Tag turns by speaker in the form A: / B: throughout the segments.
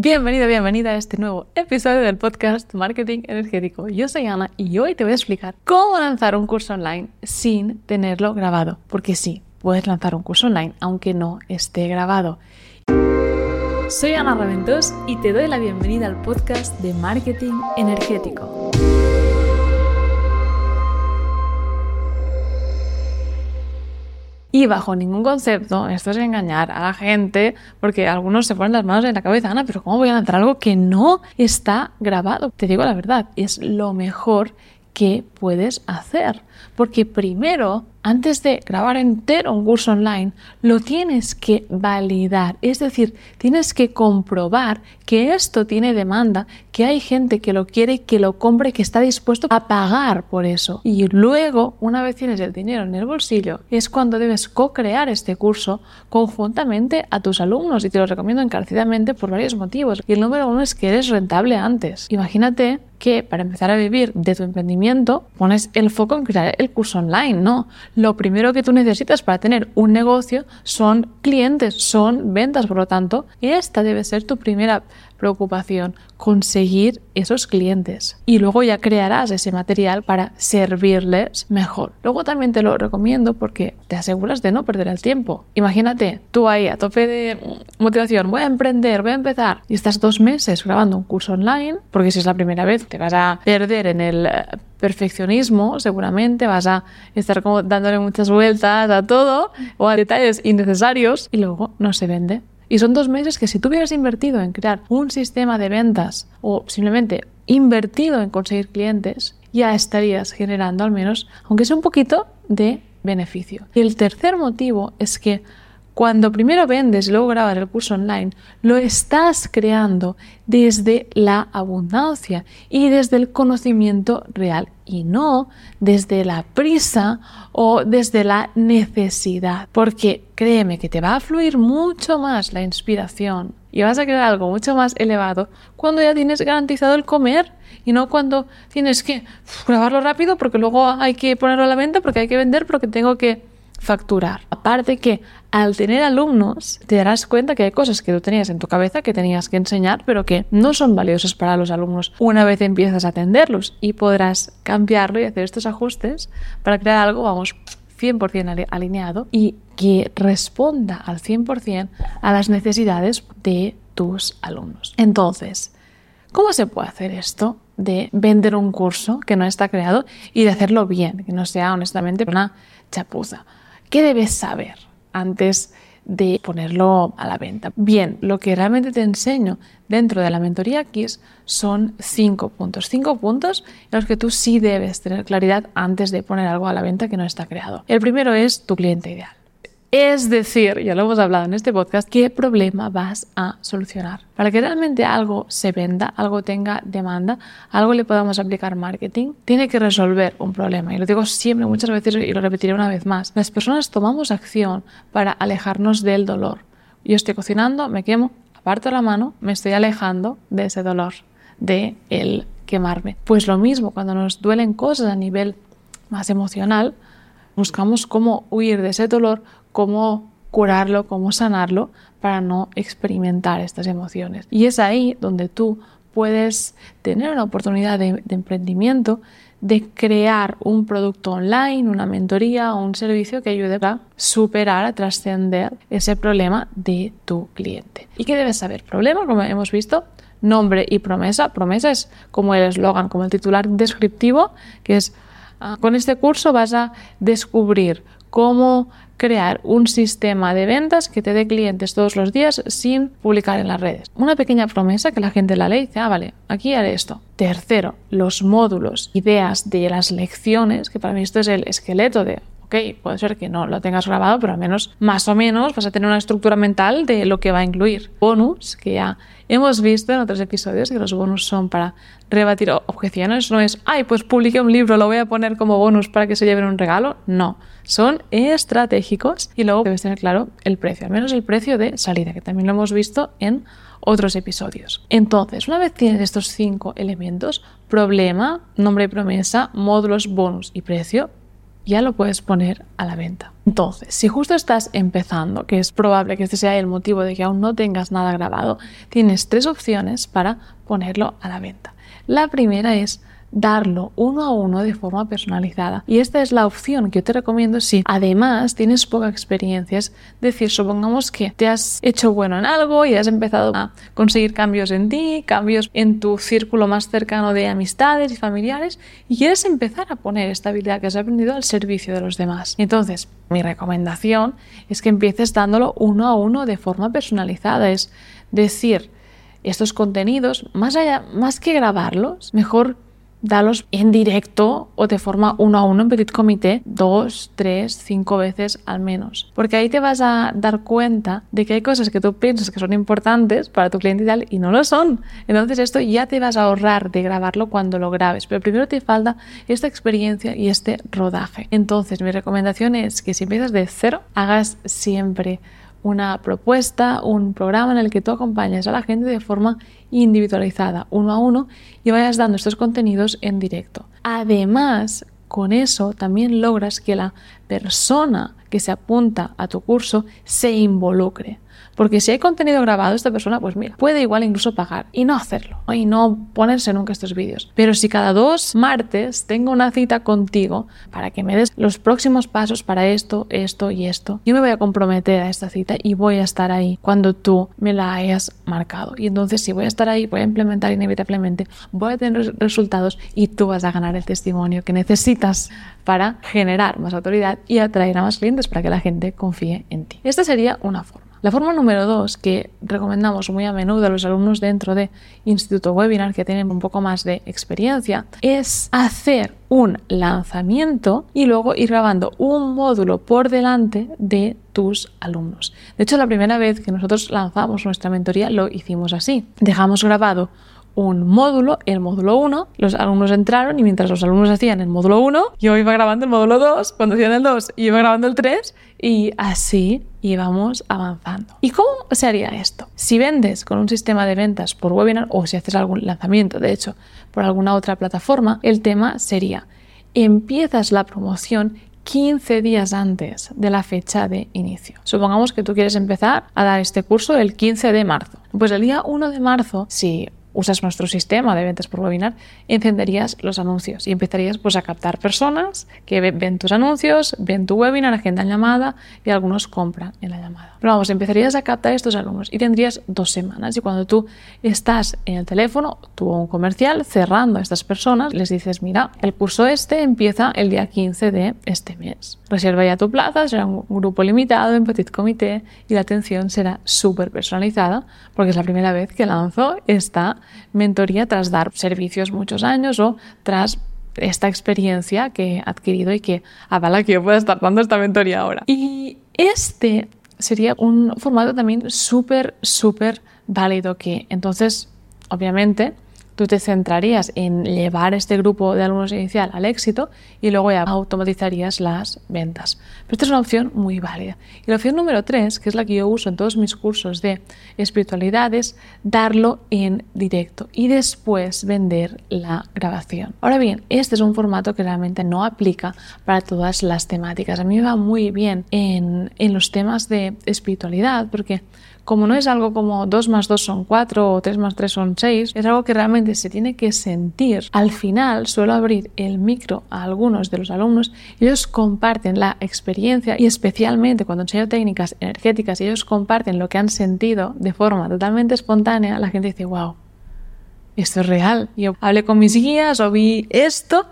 A: Bienvenido, bienvenida a este nuevo episodio del podcast Marketing Energético. Yo soy Ana y hoy te voy a explicar cómo lanzar un curso online sin tenerlo grabado. Porque sí, puedes lanzar un curso online aunque no esté grabado. Soy Ana Raventós y te doy la bienvenida al podcast de Marketing Energético. Y bajo ningún concepto, esto es engañar a la gente, porque algunos se ponen las manos en la cabeza, Ana, pero ¿cómo voy a lanzar algo que no está grabado? Te digo la verdad, es lo mejor que puedes hacer. Porque primero, antes de grabar entero un curso online, lo tienes que validar. Es decir, tienes que comprobar que esto tiene demanda, que hay gente que lo quiere, que lo compre, que está dispuesto a pagar por eso. Y luego, una vez tienes el dinero en el bolsillo, es cuando debes co-crear este curso conjuntamente a tus alumnos. Y te lo recomiendo encarecidamente por varios motivos. Y el número uno es que eres rentable antes. Imagínate que para empezar a vivir de tu emprendimiento pones el foco en crear el curso online, no. Lo primero que tú necesitas para tener un negocio son clientes, son ventas, por lo tanto, esta debe ser tu primera preocupación, conseguir esos clientes. Y luego ya crearás ese material para servirles mejor. Luego también te lo recomiendo porque te aseguras de no perder el tiempo. Imagínate, tú ahí a tope de motivación, voy a emprender, voy a empezar, y estás dos meses grabando un curso online, porque si es la primera vez te vas a perder en el perfeccionismo, seguramente vas a estar como dándole muchas vueltas a todo o a detalles innecesarios y luego no se vende. Y son dos meses que si tú hubieras invertido en crear un sistema de ventas o simplemente invertido en conseguir clientes, ya estarías generando al menos, aunque sea un poquito, de beneficio. Y el tercer motivo es que cuando primero vendes y luego grabas el curso online, lo estás creando desde la abundancia y desde el conocimiento real y no desde la prisa o desde la necesidad. Porque créeme que te va a fluir mucho más la inspiración y vas a crear algo mucho más elevado cuando ya tienes garantizado el comer y no cuando tienes que grabarlo rápido porque luego hay que ponerlo a la venta porque hay que vender porque tengo que facturar. Aparte que al tener alumnos te darás cuenta que hay cosas que tú tenías en tu cabeza que tenías que enseñar pero que no son valiosas para los alumnos una vez empiezas a atenderlos y podrás cambiarlo y hacer estos ajustes para crear algo, vamos, 100% alineado y que responda al 100% a las necesidades de tus alumnos. Entonces, ¿cómo se puede hacer esto? de vender un curso que no está creado y de hacerlo bien, que no sea honestamente una chapuza. ¿Qué debes saber antes de ponerlo a la venta? Bien, lo que realmente te enseño dentro de la mentoría KISS son cinco puntos. Cinco puntos en los que tú sí debes tener claridad antes de poner algo a la venta que no está creado. El primero es tu cliente ideal. Es decir, ya lo hemos hablado en este podcast, ¿qué problema vas a solucionar? Para que realmente algo se venda, algo tenga demanda, algo le podamos aplicar marketing, tiene que resolver un problema. Y lo digo siempre, muchas veces, y lo repetiré una vez más. Las personas tomamos acción para alejarnos del dolor. Yo estoy cocinando, me quemo, aparto la mano, me estoy alejando de ese dolor, de el quemarme. Pues lo mismo, cuando nos duelen cosas a nivel más emocional, buscamos cómo huir de ese dolor cómo curarlo, cómo sanarlo para no experimentar estas emociones. Y es ahí donde tú puedes tener una oportunidad de, emprendimiento de crear un producto online, una mentoría o un servicio que ayude a superar, a trascender ese problema de tu cliente. ¿Y qué debes saber? Problema, como hemos visto, nombre y promesa. Promesa es como el eslogan, como el titular descriptivo, que es, ah, con este curso vas a descubrir cómo crear un sistema de ventas que te dé clientes todos los días sin publicar en las redes. Una pequeña promesa que la gente la lee dice, ah, vale, aquí haré esto. Tercero, los módulos, ideas de las lecciones, que para mí esto es el esqueleto de ok, puede ser que no lo tengas grabado, pero al menos más o menos vas a tener una estructura mental de lo que va a incluir. Bonus, que ya hemos visto en otros episodios que los bonus son para rebatir objeciones, no es, ay, pues publiqué un libro, lo voy a poner como bonus para que se lleven un regalo. No, son estratégicos y luego debes tener claro el precio, al menos el precio de salida, que también lo hemos visto en otros episodios. Entonces, una vez tienes estos cinco elementos, problema, nombre y promesa, módulos, bonus y precio, ya lo puedes poner a la venta. Entonces, si justo estás empezando, que es probable que este sea el motivo de que aún no tengas nada grabado, tienes tres opciones para ponerlo a la venta. La primera es darlo uno a uno de forma personalizada. Y esta es la opción que yo te recomiendo si además tienes poca experiencia. Es decir, supongamos que te has hecho bueno en algo y has empezado a conseguir cambios en ti, cambios en tu círculo más cercano de amistades y familiares y quieres empezar a poner esta habilidad que has aprendido al servicio de los demás. Entonces, mi recomendación es que empieces dándolo uno a uno de forma personalizada. Es decir, estos contenidos, más allá, más que grabarlos, mejor dalos en directo o de forma uno a uno en petit comité dos, tres, cinco veces al menos. Porque ahí te vas a dar cuenta de que hay cosas que tú piensas que son importantes para tu cliente ideal y no lo son. Entonces esto ya te vas a ahorrar de grabarlo cuando lo grabes. Pero primero te falta esta experiencia y este rodaje. Entonces mi recomendación es que si empiezas de cero, hagas siempre una propuesta, un programa en el que tú acompañas a la gente de forma individualizada, uno a uno, y vayas dando estos contenidos en directo. Además, con eso también logras que la persona que se apunta a tu curso se involucre. Porque si hay contenido grabado, esta persona, pues mira, puede igual incluso pagar y no hacerlo y no ponerse nunca estos vídeos. Pero si cada dos martes tengo una cita contigo para que me des los próximos pasos para esto, esto y esto, yo me voy a comprometer a esta cita y voy a estar ahí cuando tú me la hayas marcado. Y entonces si voy a estar ahí, voy a implementar inevitablemente, voy a tener resultados y tú vas a ganar el testimonio que necesitas para generar más autoridad y atraer a más clientes para que la gente confíe en ti. Esta sería una forma. La forma número dos que recomendamos muy a menudo a los alumnos dentro de Instituto Webinar que tienen un poco más de experiencia es hacer un lanzamiento y luego ir grabando un módulo por delante de tus alumnos. De hecho, la primera vez que nosotros lanzamos nuestra mentoría lo hicimos así. Dejamos grabado un módulo, el módulo 1, los alumnos entraron y mientras los alumnos hacían el módulo 1, yo iba grabando el módulo 2, cuando hacían el 2, yo iba grabando el 3 y así íbamos avanzando. ¿Y cómo se haría esto? Si vendes con un sistema de ventas por webinar o si haces algún lanzamiento, de hecho, por alguna otra plataforma, el tema sería, empiezas la promoción 15 días antes de la fecha de inicio. Supongamos que tú quieres empezar a dar este curso el 15 de marzo. Pues el día 1 de marzo, si usas nuestro sistema de ventas por webinar, encenderías los anuncios y empezarías pues, a captar personas que ven tus anuncios, ven tu webinar, agendan llamada y algunos compran en la llamada. Pero vamos, empezarías a captar estos alumnos y tendrías dos semanas y cuando tú estás en el teléfono, tú un comercial, cerrando a estas personas, les dices, mira, el curso este empieza el día 15 de este mes. Reserva ya tu plaza, será un grupo limitado en petit comité y la atención será súper personalizada porque es la primera vez que lanzo esta mentoría tras dar servicios muchos años o tras esta experiencia que he adquirido y que avala que yo pueda estar dando esta mentoría ahora. Y este sería un formato también súper, súper válido que entonces, obviamente, tú te centrarías en llevar este grupo de alumnos inicial al éxito y luego ya automatizarías las ventas. Pero esta es una opción muy válida. Y la opción número tres, que es la que yo uso en todos mis cursos de espiritualidad, es darlo en directo y después vender la grabación. Ahora bien, este es un formato que realmente no aplica para todas las temáticas. A mí me va muy bien en, en los temas de espiritualidad porque como no es algo como 2 más 2 son 4 o 3 más 3 son 6, es algo que realmente se tiene que sentir. Al final suelo abrir el micro a algunos de los alumnos ellos comparten la experiencia y especialmente cuando enseño técnicas energéticas ellos comparten lo que han sentido de forma totalmente espontánea, la gente dice, wow, esto es real. Yo hablé con mis guías o vi esto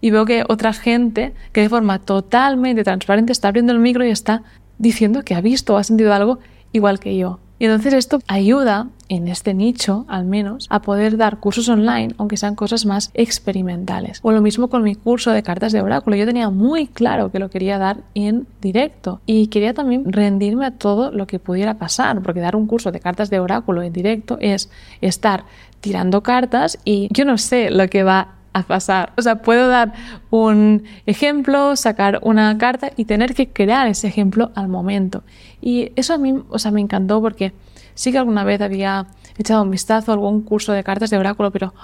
A: y veo que otra gente que de forma totalmente transparente está abriendo el micro y está diciendo que ha visto o ha sentido algo igual que yo. Y entonces esto ayuda, en este nicho al menos, a poder dar cursos online, aunque sean cosas más experimentales. O lo mismo con mi curso de cartas de oráculo. Yo tenía muy claro que lo quería dar en directo y quería también rendirme a todo lo que pudiera pasar, porque dar un curso de cartas de oráculo en directo es estar tirando cartas y yo no sé lo que va a pasar. O sea, puedo dar un ejemplo, sacar una carta y tener que crear ese ejemplo al momento. Y eso a mí, o sea, me encantó porque sí que alguna vez había echado un vistazo a algún curso de cartas de oráculo, pero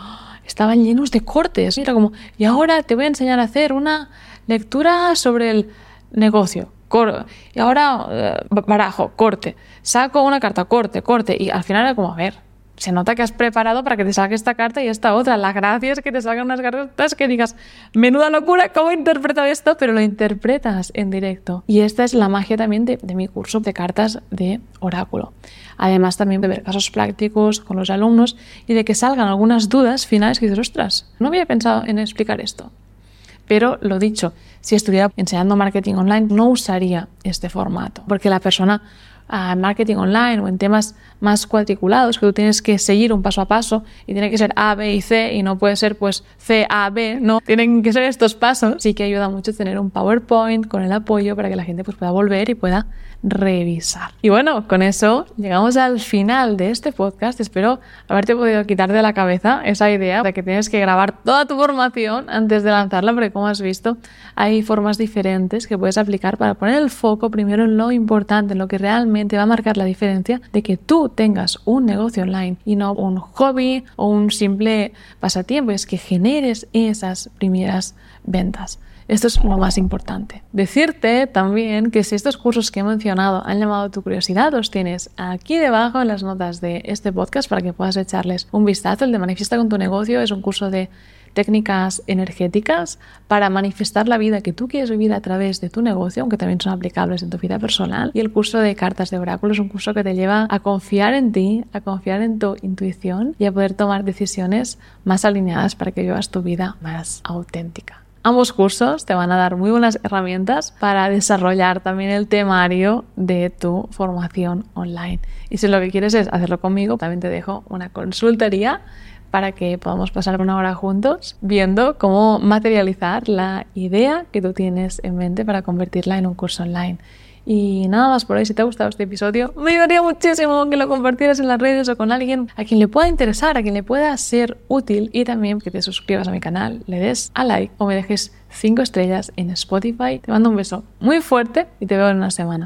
A: estaban llenos de cortes. Mira como, y ahora te voy a enseñar a hacer una lectura sobre el negocio. Y ahora eh, barajo, corte. Saco una carta, corte, corte. Y al final era como, a ver, se nota que has preparado para que te salga esta carta y esta otra. La gracia es que te salgan unas cartas que digas, menuda locura, ¿cómo interpreto esto? Pero lo interpretas en directo. Y esta es la magia también de, de mi curso de cartas de oráculo. Además también de ver casos prácticos con los alumnos y de que salgan algunas dudas finales que dices, ostras, no había pensado en explicar esto. Pero lo dicho, si estuviera enseñando marketing online, no usaría este formato, porque la persona en marketing online o en temas más cuadriculados que tú tienes que seguir un paso a paso y tiene que ser A, B y C y no puede ser pues C, A, B, no, tienen que ser estos pasos. Sí que ayuda mucho tener un PowerPoint con el apoyo para que la gente pues pueda volver y pueda revisar. Y bueno, con eso llegamos al final de este podcast. Espero haberte podido quitar de la cabeza esa idea de que tienes que grabar toda tu formación antes de lanzarla, porque como has visto, hay formas diferentes que puedes aplicar para poner el foco primero en lo importante, en lo que realmente va a marcar la diferencia de que tú tengas un negocio online y no un hobby o un simple pasatiempo, es que generes esas primeras ventas. Esto es lo más importante. Decirte también que si estos cursos que he mencionado han llamado tu curiosidad, los tienes aquí debajo en las notas de este podcast para que puedas echarles un vistazo. El de Manifiesta con tu negocio es un curso de técnicas energéticas para manifestar la vida que tú quieres vivir a través de tu negocio, aunque también son aplicables en tu vida personal. Y el curso de cartas de oráculo es un curso que te lleva a confiar en ti, a confiar en tu intuición y a poder tomar decisiones más alineadas para que vivas tu vida más auténtica. Ambos cursos te van a dar muy buenas herramientas para desarrollar también el temario de tu formación online. Y si lo que quieres es hacerlo conmigo, también te dejo una consultoría para que podamos pasar una hora juntos viendo cómo materializar la idea que tú tienes en mente para convertirla en un curso online. Y nada más por ahí, si te ha gustado este episodio, me ayudaría muchísimo que lo compartieras en las redes o con alguien a quien le pueda interesar, a quien le pueda ser útil y también que te suscribas a mi canal, le des a like o me dejes 5 estrellas en Spotify. Te mando un beso muy fuerte y te veo en una semana.